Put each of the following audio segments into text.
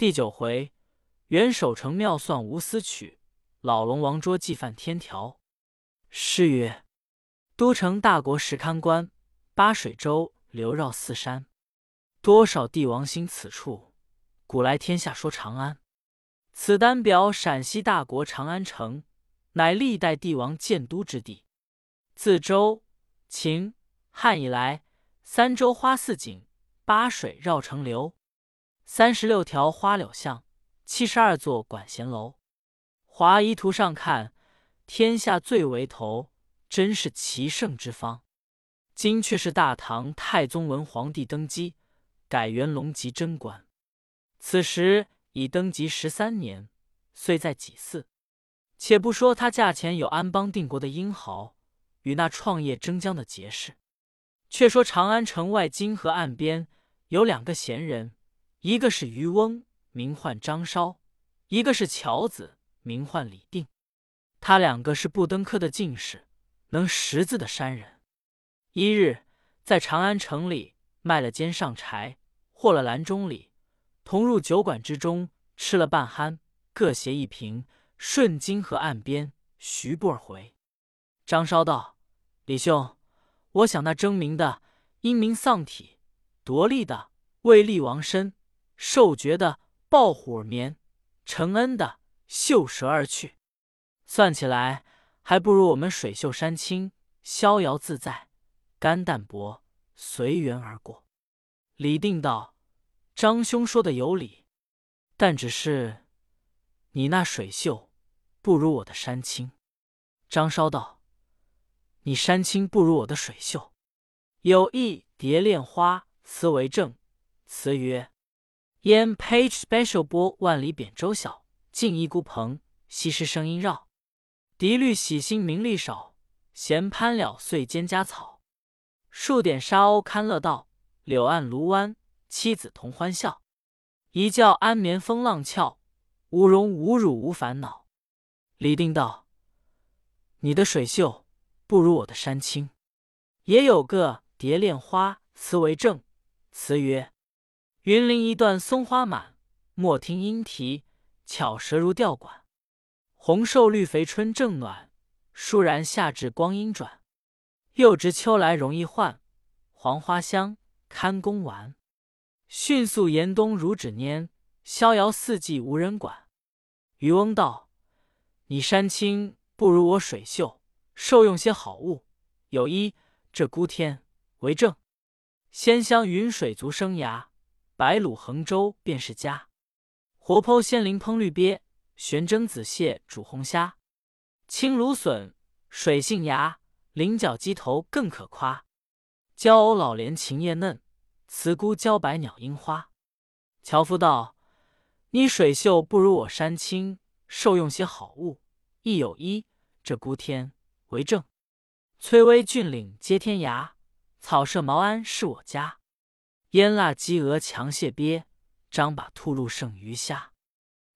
第九回，元守城妙算无私曲，老龙王捉计犯天条。诗曰：都城大国石堪观，八水洲流绕四山。多少帝王心此处，古来天下说长安。此单表陕西大国长安城，乃历代帝王建都之地。自周、秦、汉以来，三洲花似锦，八水绕城流。三十六条花柳巷，七十二座管弦楼。华夷图上看，天下最为头，真是奇胜之方。今却是大唐太宗文皇帝登基，改元隆即贞观。此时已登基十三年，岁在己巳。且不说他驾前有安邦定国的英豪，与那创业征疆的杰士，却说长安城外金河岸边有两个闲人。一个是渔翁，名唤张稍；一个是樵子，名唤李定。他两个是不登科的进士，能识字的山人。一日在长安城里卖了肩上柴，获了篮中礼，同入酒馆之中，吃了半酣，各携一瓶，顺金河岸边徐步而回。张稍道：“李兄，我想那争名的英明丧体，夺利的为立王身。”受爵的抱虎而眠，承恩的嗅蛇而去，算起来还不如我们水秀山清，逍遥自在，肝淡薄，随缘而过。李定道：“张兄说的有理，但只是你那水秀不如我的山清。”张稍道：“你山清不如我的水秀。”有一蝶恋花词为证，词曰。烟 page special 波万里扁舟小，静一孤蓬，西施声音绕。笛律喜新名利少，闲攀了碎蒹葭草。数点沙鸥堪乐道，柳岸芦湾妻子同欢笑。一觉安眠风浪俏，无荣无辱无烦恼。李定道：“你的水秀不如我的山清。”也有个蝶恋花词为证，词曰。云林一段松花满，莫听莺啼，巧舌如吊管。红瘦绿肥春正暖，倏然夏至光阴转。又值秋来容易换，黄花香堪宫玩。迅速严冬如指拈，逍遥四季无人管。渔翁道：“你山清不如我水秀，受用些好物。有一这孤天为证：仙香云水足生涯。”白卤衡州便是家，活剖鲜鳞烹绿鳖，悬蒸紫蟹煮红虾，青芦笋水杏芽，菱角鸡头更可夸。娇藕老莲琴叶嫩，慈菇茭白鸟樱花。樵夫道：“你水秀不如我山清，受用些好物，亦有一这孤天为证：崔巍峻岭接天涯，草舍茅庵是我家。”腌腊鸡鹅强蟹鳖，张把兔鹿剩鱼虾。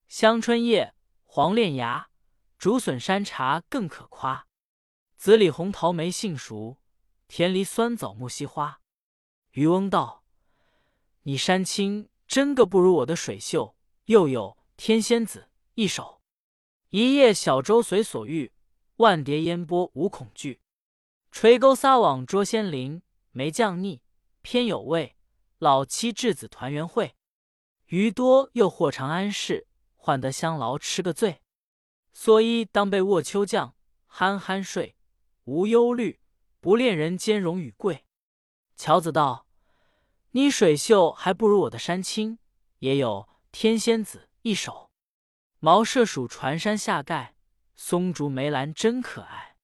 香椿叶，黄连芽，竹笋山茶更可夸。紫李红桃梅杏熟，甜梨酸枣木樨花。渔翁道：“你山清真个不如我的水秀。又有天仙子一首：一叶小舟随所欲，万蝶烟波无恐惧。垂钩撒网捉仙灵，没酱腻偏有味。”老妻稚子团圆会，余多又获长安市，换得香劳吃个醉。蓑衣当被卧秋绛，酣酣睡，无忧虑，不恋人间荣与贵。乔子道：“你水秀还不如我的山清，也有天仙子一首：茅舍鼠船山下盖，松竹梅兰真可爱。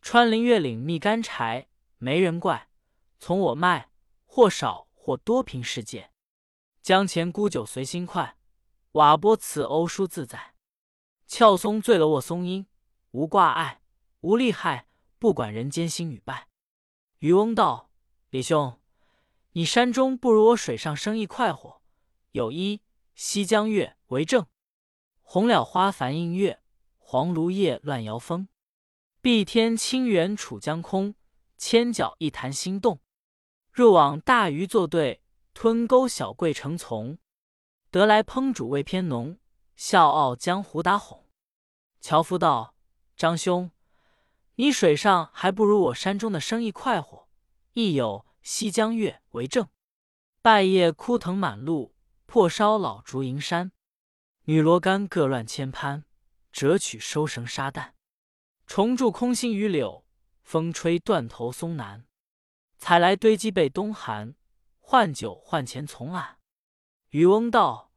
穿林越岭觅干柴，没人怪，从我卖，或少。”或多凭世界，江前沽酒随心快，瓦钵此欧舒自在。俏松醉了卧松阴，无挂碍，无利害，不管人间兴与败。渔翁道：“李兄，你山中不如我水上生意快活。有一西江月为证：红蓼花繁映月，黄芦叶乱摇风。碧天清源楚江空，千角一潭心动。”入网大鱼作对，吞钩小桂成丛。得来烹煮味偏浓，笑傲江湖打哄。樵夫道：“张兄，你水上还不如我山中的生意快活，亦有西江月为证。败叶枯藤满路，破烧老竹迎山。女罗竿各乱千攀，折取收绳沙旦。虫蛀空心榆柳，风吹断头松南。采来堆积被冬寒，换酒换钱从俺。”渔翁道：“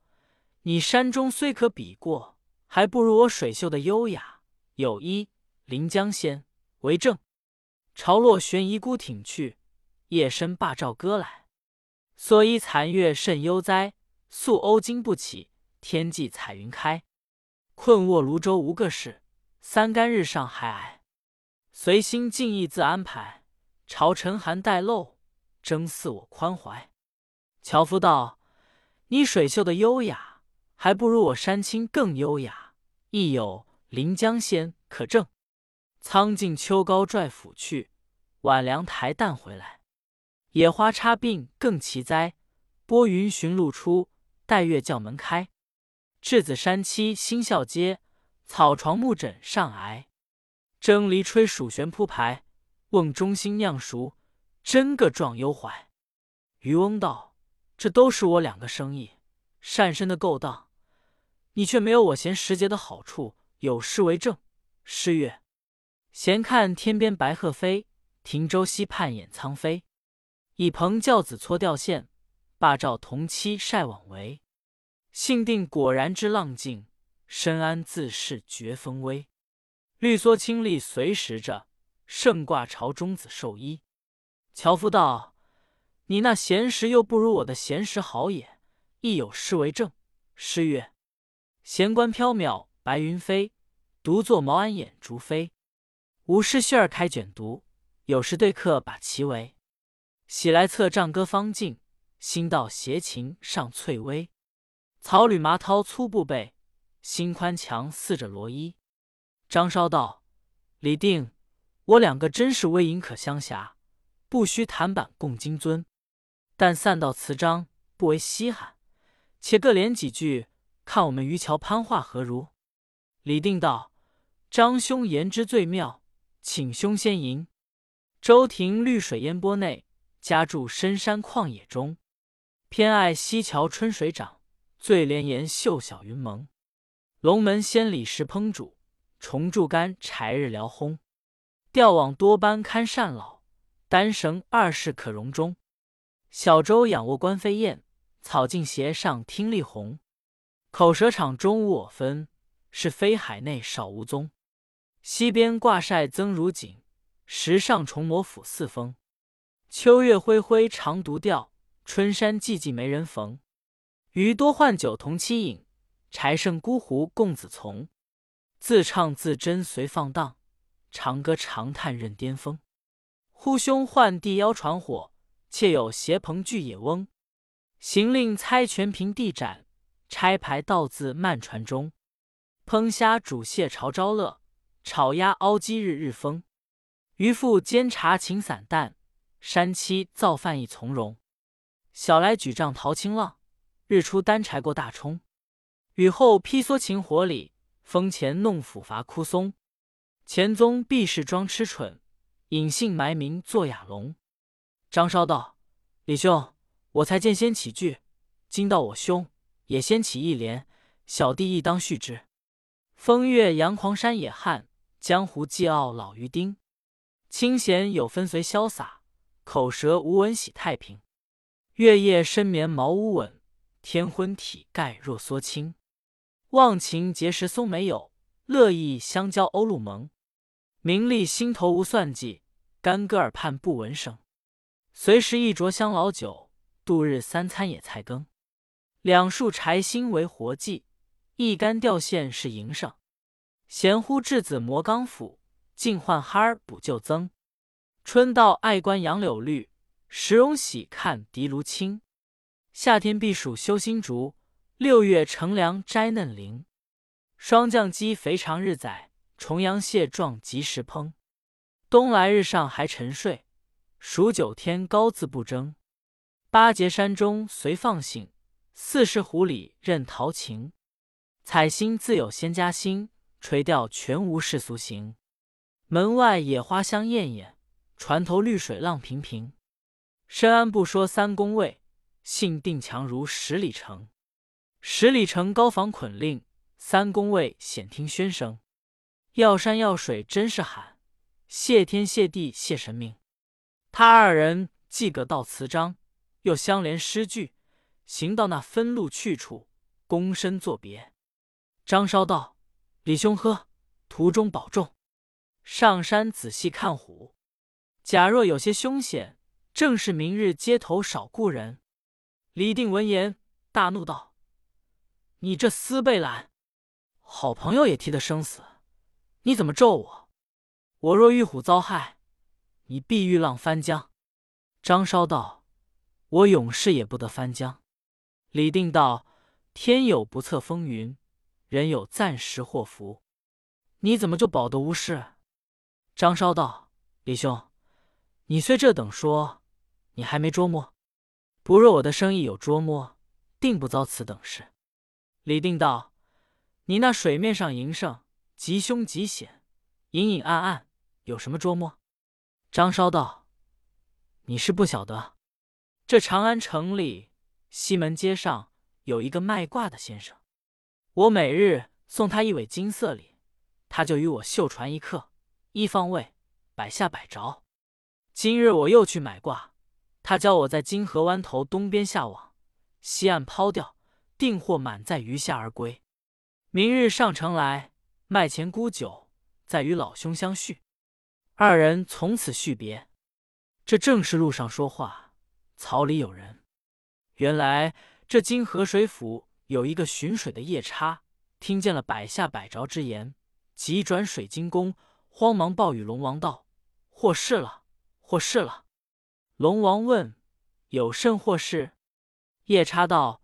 你山中虽可比过，还不如我水秀的优雅。有一临江仙为证。潮落悬疑孤挺去，夜深罢棹歌来。所以残月甚悠哉，宿鸥惊不起，天际彩云开。困卧庐州无个事，三竿日上还挨。随心尽意自安排，朝晨寒带漏，争似我宽怀。”樵夫道。你水秀的优雅，还不如我山青更优雅。亦有临江仙可证。苍劲秋高拽斧去，晚凉台淡回来。野花插鬓更奇哉，拨云寻路出，待月叫门开。稚子山栖新校街，草床木枕上挨。蒸梨吹蜀旋铺排，瓮中新酿熟，真个壮幽怀。渔翁道。这都是我两个生意，善身的勾当，你却没有我闲时节的好处。有诗为证：诗曰：“闲看天边白鹤飞，停舟溪畔掩苍飞。倚蓬教子搓钓线，罢照同妻晒网围。性定果然知浪静，深谙自是绝风微。绿蓑青笠随时着，胜挂朝中子寿衣。”樵夫道。你那闲时又不如我的闲时好也。亦有诗为证：诗曰：“闲观缥缈白云飞，独坐茅庵掩竹飞。无事絮儿开卷读，有时对客把棋围。喜来策杖歌方尽，新到斜琴上翠微。草履麻绦粗布被，心宽强似着罗衣。”张稍道：“李定，我两个真是微隐可相狎，不须弹板共金樽。”但散到词章，不为稀罕。且各联几句，看我们渔樵攀话何如？李定道：“张兄言之最妙，请兄先吟。周庭绿水烟波内，家住深山旷野中。偏爱溪桥春水涨，醉莲岩秀小云蒙。龙门仙里石烹煮，重柱干柴日燎烘。钓网多般堪善老，单绳二世可容中。”小舟仰卧观飞燕，草径斜上听荔红。口舌场中无我分，是非海内少无踪。西边挂晒增如锦，石上重磨抚四风。秋月恢恢长独钓，春山寂寂没人逢。鱼多换酒同妻饮，柴剩孤壶共子从。自唱自斟随放荡，长歌长叹任巅峰。呼兄唤弟邀传火。妾有携朋聚野翁，行令猜拳平地斩，拆牌道字漫船中。烹虾煮蟹潮朝乐，炒鸭熬鸡日日丰。渔父煎茶请散淡，山妻造饭亦从容。小来举杖淘清浪，日出担柴过大冲。雨后披蓑擎火里，风前弄斧伐枯松。前宗必是装痴蠢，隐姓埋名做哑龙。张稍道：“李兄，我才见先起句，今到我兄也先起一联，小弟亦当续之。风月扬狂山野汉，江湖寂傲老于丁。清闲有分随潇洒，口舌无闻喜太平。月夜深眠茅屋稳，天昏体盖若缩青。忘情结识松梅友，乐意相交欧陆盟。名利心头无算计，干戈耳畔不闻声。”随时一酌香老酒，度日三餐野菜羹。两束柴薪为活计，一竿钓线是营生。闲呼稚子磨钢斧，尽唤哈儿补旧增。春到爱观杨柳绿，时荣喜看荻芦青。夏天避暑修新竹，六月乘凉摘嫩菱。霜降鸡肥肠日宰，重阳蟹壮及时烹。冬来日上还沉睡。数九天高自不争，八节山中随放性，四世狐里任陶情，采星自有仙家心，垂钓全无世俗行。门外野花香艳艳，船头绿水浪平平。深谙不说三公位，信定强如十里城。十里城高房捆令，三公位险听喧声。要山要水真是喊，谢天谢地谢神明。他二人既各道词章，又相连诗句，行到那分路去处，躬身作别。张稍道：“李兄呵，途中保重。上山仔细看虎，假若有些凶险，正是明日街头少故人。”李定闻言大怒道：“你这厮背懒，好朋友也替他生死，你怎么咒我？我若遇虎遭害。”你必遇浪翻江。张稍道：“我永世也不得翻江。”李定道：“天有不测风云，人有暂时祸福。你怎么就保得无事？”张稍道：“李兄，你虽这等说，你还没捉摸。不若我的生意有捉摸，定不遭此等事。”李定道：“你那水面上营生，极凶极险，隐隐暗暗，有什么捉摸？”张稍道：“你是不晓得，这长安城里西门街上有一个卖卦的先生，我每日送他一尾金色鲤，他就与我绣船一刻，一方位，百下百着。今日我又去买卦，他教我在金河湾头东边下网，西岸抛钓，定获满载鱼虾而归。明日上城来卖钱沽酒，再与老兄相叙。”二人从此续别。这正是路上说话，草里有人。原来这金河水府有一个巡水的夜叉，听见了百下百着之言，急转水晶宫，慌忙报与龙王道：“获事了，获事了。”龙王问：“有甚祸事？”夜叉道：“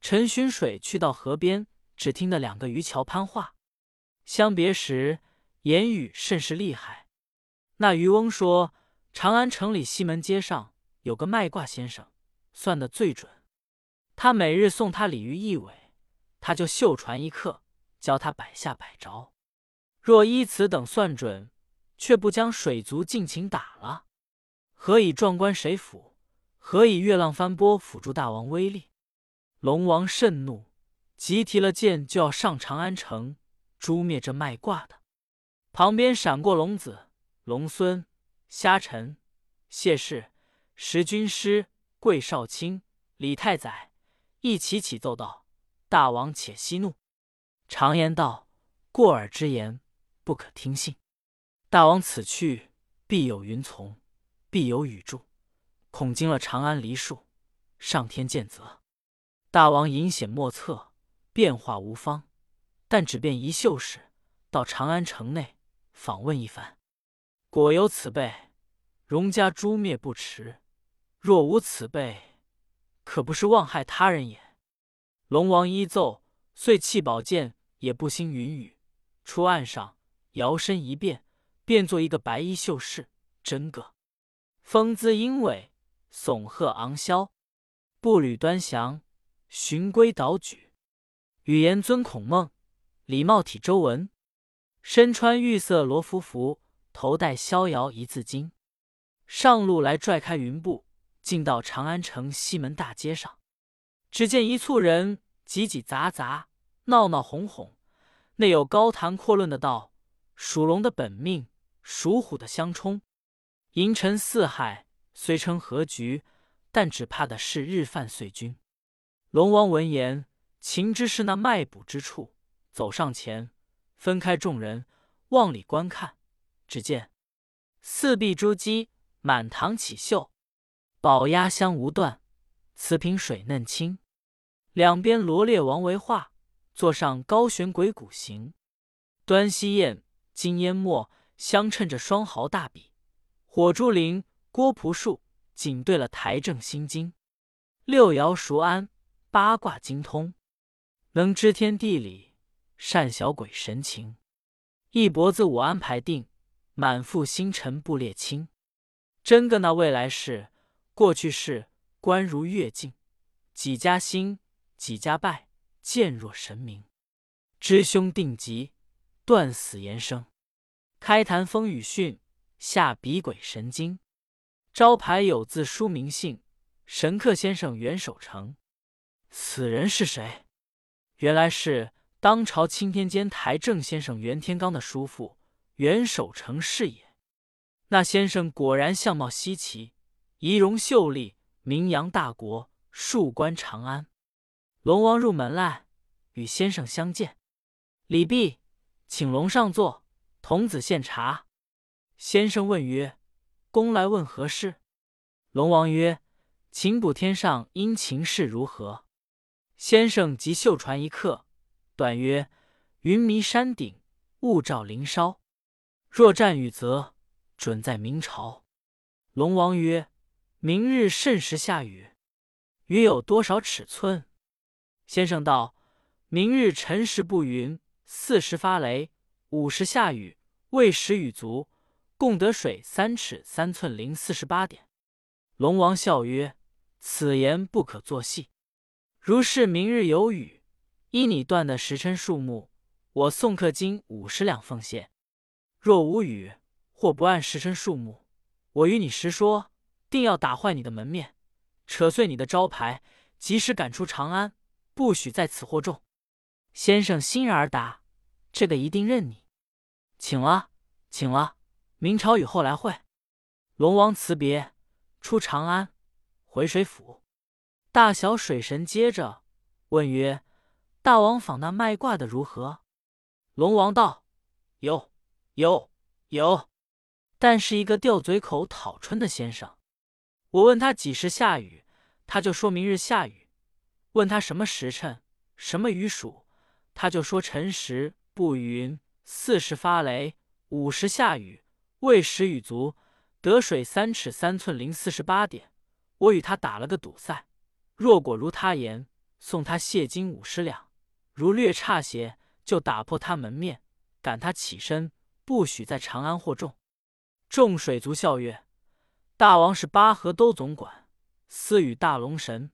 陈巡水去到河边，只听得两个渔樵攀话，相别时言语甚是厉害。”那渔翁说：“长安城里西门街上有个卖卦先生，算得最准。他每日送他鲤鱼一尾，他就绣船一刻，教他百下百着。若依此等算准，却不将水族尽情打了，何以壮观谁府？何以月浪翻波，辅助大王威力？”龙王甚怒，急提了剑就要上长安城，诛灭这卖卦的。旁边闪过龙子。龙孙、虾臣、谢氏、石军师、桂少卿、李太宰一起起奏道：“大王且息怒。常言道，过耳之言不可听信。大王此去，必有云从，必有雨助，恐惊了长安梨树，上天见责。大王隐险莫测，变化无方，但只便一秀士到长安城内访问一番。”果有此辈，荣家诛灭不迟；若无此辈，可不是妄害他人也。龙王依奏，遂弃宝剑，也不兴云雨，出岸上，摇身一变，变作一个白衣秀士，真个风姿英伟，耸鹤昂霄，步履端详，循规蹈矩，语言尊孔孟，礼貌体周文，身穿玉色罗浮服。头戴逍遥一字巾，上路来拽开云布，进到长安城西门大街上。只见一簇人挤挤杂杂，闹闹哄哄，内有高谈阔论的道：属龙的本命，属虎的相冲，银尘四海，虽称和局，但只怕的是日犯岁君。龙王闻言，情知是那卖卜之处，走上前，分开众人，往里观看。只见四壁珠玑，满堂起绣，宝鸭香无断，瓷瓶水嫩清。两边罗列王维画，座上高悬鬼谷行。端西砚、金烟墨相衬着双毫大笔，火珠林、郭璞树紧对了台正心经。六爻熟谙，八卦精通，能知天地理，善晓鬼神情。一脖子五安排定。满腹星辰不列清，真个那未来事、过去世，观如月镜。几家兴，几家败，见若神明。知凶定吉，断死言生。开坛风雨训，下笔鬼神经。招牌有字书名姓，神客先生袁守诚。此人是谁？原来是当朝钦天监台正先生袁天罡的叔父袁守诚是也。那先生果然相貌稀奇，仪容秀丽，名扬大国，戍关长安。龙王入门来，与先生相见。礼毕，请龙上座，童子献茶。先生问曰：“公来问何事？”龙王曰：“请卜天上因情势如何？”先生即袖传一刻，短曰：“云迷山顶，雾罩林梢。若战雨则，准在明朝。”龙王曰：“明日甚时下雨？雨有多少尺寸？”先生道：“明日辰时不云，巳时发雷，午时下雨，未时雨足，共得水三尺三寸零四十八点。”龙王笑曰：“此言不可作戏。如是明日有雨，依你断的时辰数目，我送客金五十两奉献；若无雨，或不按时辰数目，我与你实说，定要打坏你的门面，扯碎你的招牌，及时赶出长安，不许在此惑众。”先生欣然而答：“这个一定认你，请了，请了。明朝雨后来会。”龙王辞别。出长安，回水府，大小水神接着问曰：“大王访那卖卦的如何？”龙王道：“有，有，有，但是一个吊嘴口讨春的先生。我问他几时下雨，他就说明日下雨；问他什么时辰、什么雨属，他就说辰时不云，巳时发雷，午时下雨，未时雨足。”得水三尺三寸零四十八点，我与他打了个赌赛，若果如他言，送他谢金五十两；如略差些，就打破他门面，赶他起身，不许在长安惑众。众水族笑曰：“大王是八河都总管，私与大龙神，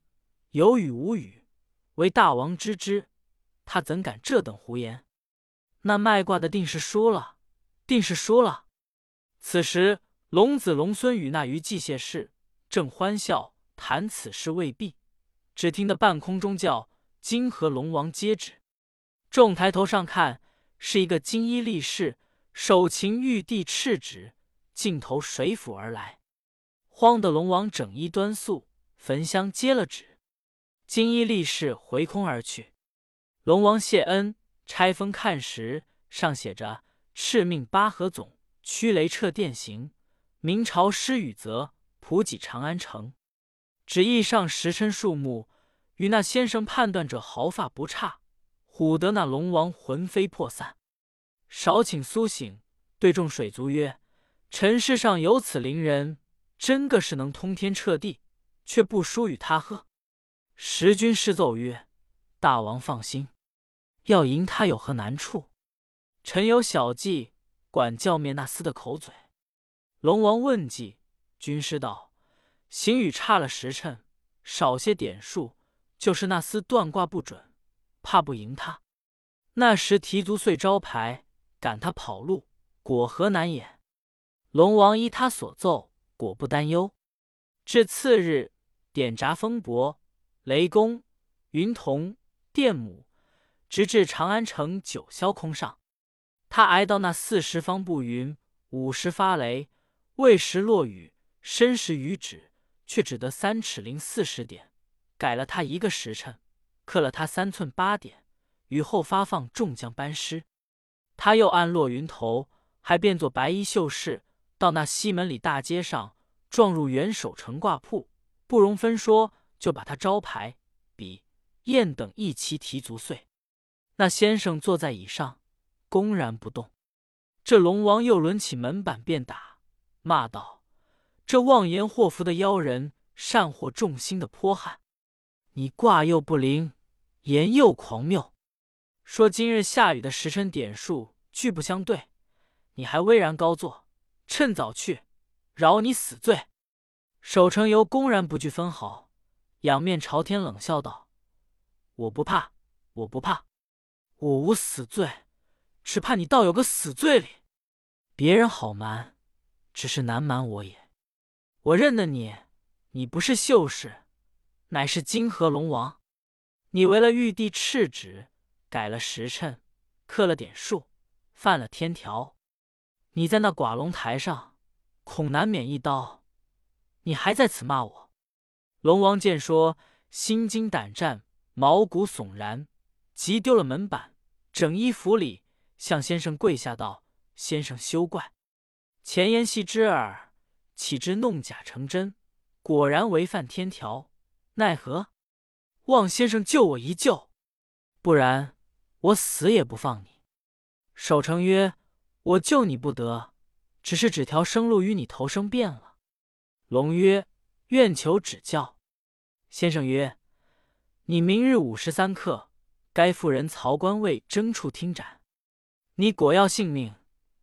有雨无雨，唯大王知之。他怎敢这等胡言？那卖卦的定是输了，定是输了。”此时。龙子龙孙与那于祭谢氏正欢笑谈此事未毕，只听得半空中叫“金河龙王接旨”。众抬头上看，是一个金衣力士，手擎玉帝敕旨，径投水府而来。慌得龙王整衣端肃，焚香接了旨。金衣力士回空而去。龙王谢恩，拆封看时，上写着“敕命八合总驱雷掣电行”。明朝施雨泽普济长安城，只意上时辰数目，与那先生判断者毫发不差。唬得那龙王魂飞魄散。少顷苏醒，对众水族曰：“尘世上有此灵人，真个是能通天彻地，却不输与他呵。”时君施奏曰：“大王放心，要赢他有何难处？臣有小计，管教灭那厮的口嘴。”龙王问计，军师道：“行雨差了时辰，少些点数，就是那厮断卦不准，怕不赢他。那时提足碎招牌，赶他跑路，果何难也？”龙王依他所奏，果不担忧。至次日，点闸风伯、雷公、云童、电母，直至长安城九霄空上。他挨到那四时方步云，五时发雷。未时落雨，申时雨止，却只得三尺零四十点，改了他一个时辰，刻了他三寸八点。雨后发放众将班师，他又按落云头，还变作白衣秀士，到那西门里大街上，撞入元首城挂铺，不容分说，就把他招牌、笔、砚等一齐提足碎。那先生坐在椅上，公然不动。这龙王又抡起门板便打。骂道：“这妄言祸福的妖人，善惑众心的泼汉！你卦又不灵，言又狂谬，说今日下雨的时辰点数俱不相对，你还巍然高坐，趁早去，饶你死罪！”守城游公然不惧分毫，仰面朝天冷笑道：“我不怕，我不怕，我无死罪，只怕你倒有个死罪哩。别人好瞒，只是难瞒我也。我认得你，你不是秀士，乃是金河龙王。你为了玉帝敕旨，改了时辰，刻了点数，犯了天条。你在那寡龙台上，恐难免一刀。你还在此骂我？龙王见说，心惊胆战。毛骨悚然，急丢了门板，整衣服里向先生跪下道：“先生休怪，前言戏之耳，岂知弄假成真？果然违犯天条，奈何？望先生救我一救，不然我死也不放你。”守城曰：“我救你不得，只是指条生路与你投生变了。”龙曰：“愿求指教。”先生曰。你明日午时三刻，该妇人曹官位征处听斩。你果要性命，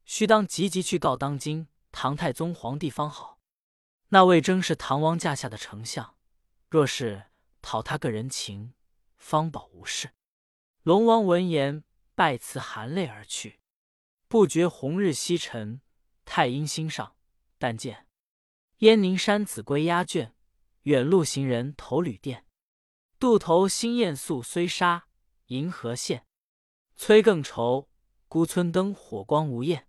须当急急去告当今唐太宗皇帝方好。那魏征是唐王驾下的丞相，若是讨他个人情，方保无事。龙王闻言，拜辞，含泪而去。不觉红日西沉，太阴星上，但见燕宁山子规鸦圈，远路行人头旅店。渡头新雁宿虽沙，银河现。催更愁，孤村灯火光无焰。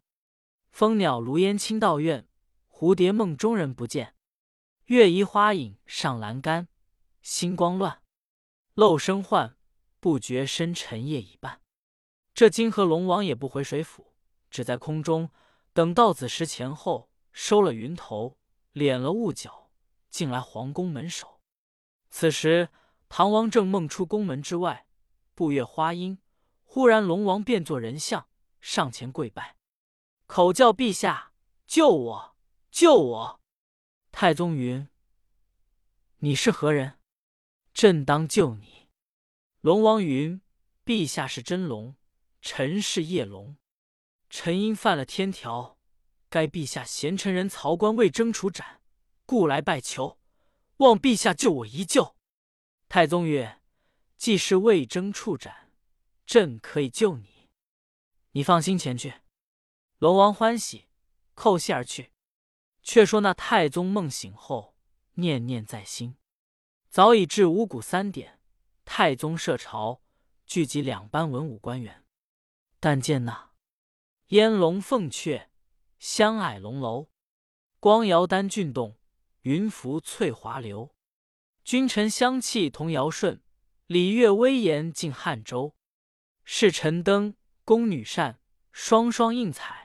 蜂鸟炉烟清道院，蝴蝶梦中人不见。月移花影上栏杆，星光乱，漏声唤，不觉深沉夜已半。这金河龙王也不回水府，只在空中等到子时前后，收了云头，敛了雾角，进来皇宫门首。此时。唐王正梦出宫门之外，步月花阴，忽然龙王变作人像，上前跪拜，口叫陛下救我，救我！太宗云：“你是何人？朕当救你。”龙王云：“陛下是真龙，臣是夜龙。臣因犯了天条，该陛下贤臣人曹官魏征处斩，故来拜求，望陛下救我一救。”太宗曰：“既是魏征处斩，朕可以救你。你放心前去。”龙王欢喜，叩谢而去。却说那太宗梦醒后，念念在心，早已至五谷三点。太宗设朝，聚集两班文武官员。但见那烟龙凤阙，香霭龙楼，光摇丹郡动，云浮翠华流。君臣相契同尧舜，礼乐威严尽汉周。侍臣登，宫女扇，双双映彩。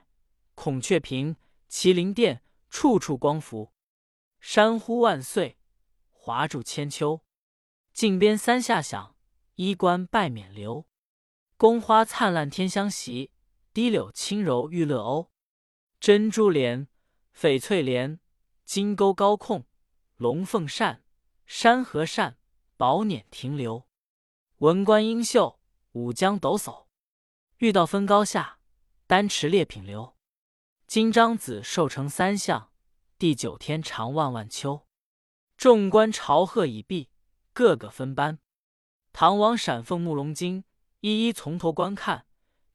孔雀屏，麒麟殿，处处光福。山呼万岁，华柱千秋。靖边三下响，衣冠拜冕旒。宫花灿烂天香袭，滴柳轻柔玉勒欧。珍珠帘，翡翠帘，金钩高控，龙凤扇。山河扇，宝辇停留；文官英秀，武将抖擞。遇到分高下，丹池列品流。金章子寿成三相，地九天长万万秋。众官朝贺已毕，个个分班。唐王闪奉木龙金，一一从头观看。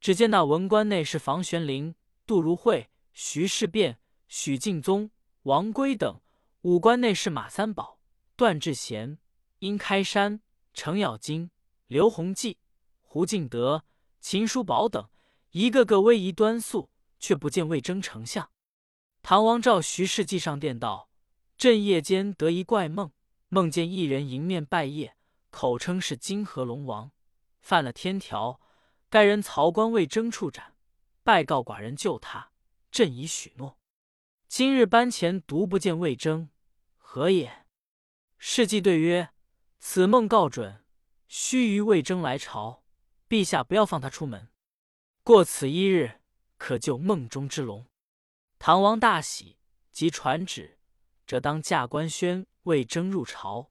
只见那文官内是房玄龄、杜如晦、徐世变、许敬宗、王圭等；武官内是马三宝。段志贤、殷开山、程咬金、刘弘济、胡敬德、秦叔宝等，一个个威仪端肃，却不见魏征丞相。唐王召徐氏记上殿道：“朕夜间得一怪梦，梦见一人迎面拜谒，口称是金河龙王，犯了天条。该人曹官魏征处斩，拜告寡人救他。朕已许诺。今日班前独不见魏征，何也？”世纪对曰：“此梦告准，须臾魏征来朝，陛下不要放他出门。过此一日，可救梦中之龙。”唐王大喜，即传旨，这当驾官宣魏征入朝。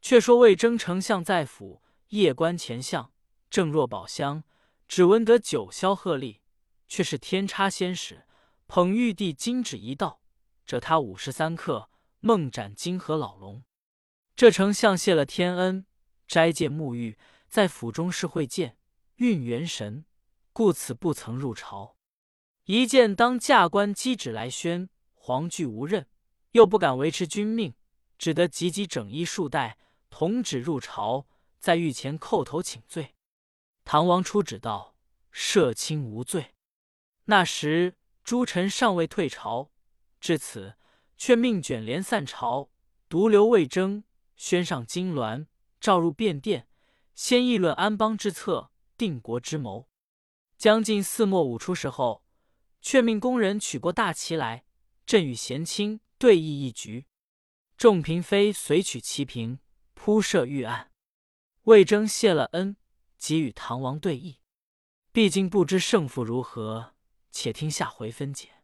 却说魏征丞相在府夜观前相，正若宝箱，只闻得九霄鹤唳，却是天差仙使捧玉帝金旨一道，这他午时三刻梦斩金河老龙。这丞相谢了天恩，斋戒沐浴，在府中是会见，运元神，故此不曾入朝。一见当驾官击旨来宣，黄惧无任，又不敢维持君命，只得急急整衣束带，同旨入朝，在御前叩头请罪。唐王出旨道：“赦卿无罪。”那时诸臣尚未退朝，至此却命卷帘散朝，独留魏征，宣上金銮，召入便殿，先议论安邦之策，定国之谋。将近四末五初时候，却命宫人取过大旗来，朕与贤卿对弈一局。众嫔妃随取旗屏，铺设御案。魏征谢了恩，即与唐王对弈。毕竟不知胜负如何，且听下回分解。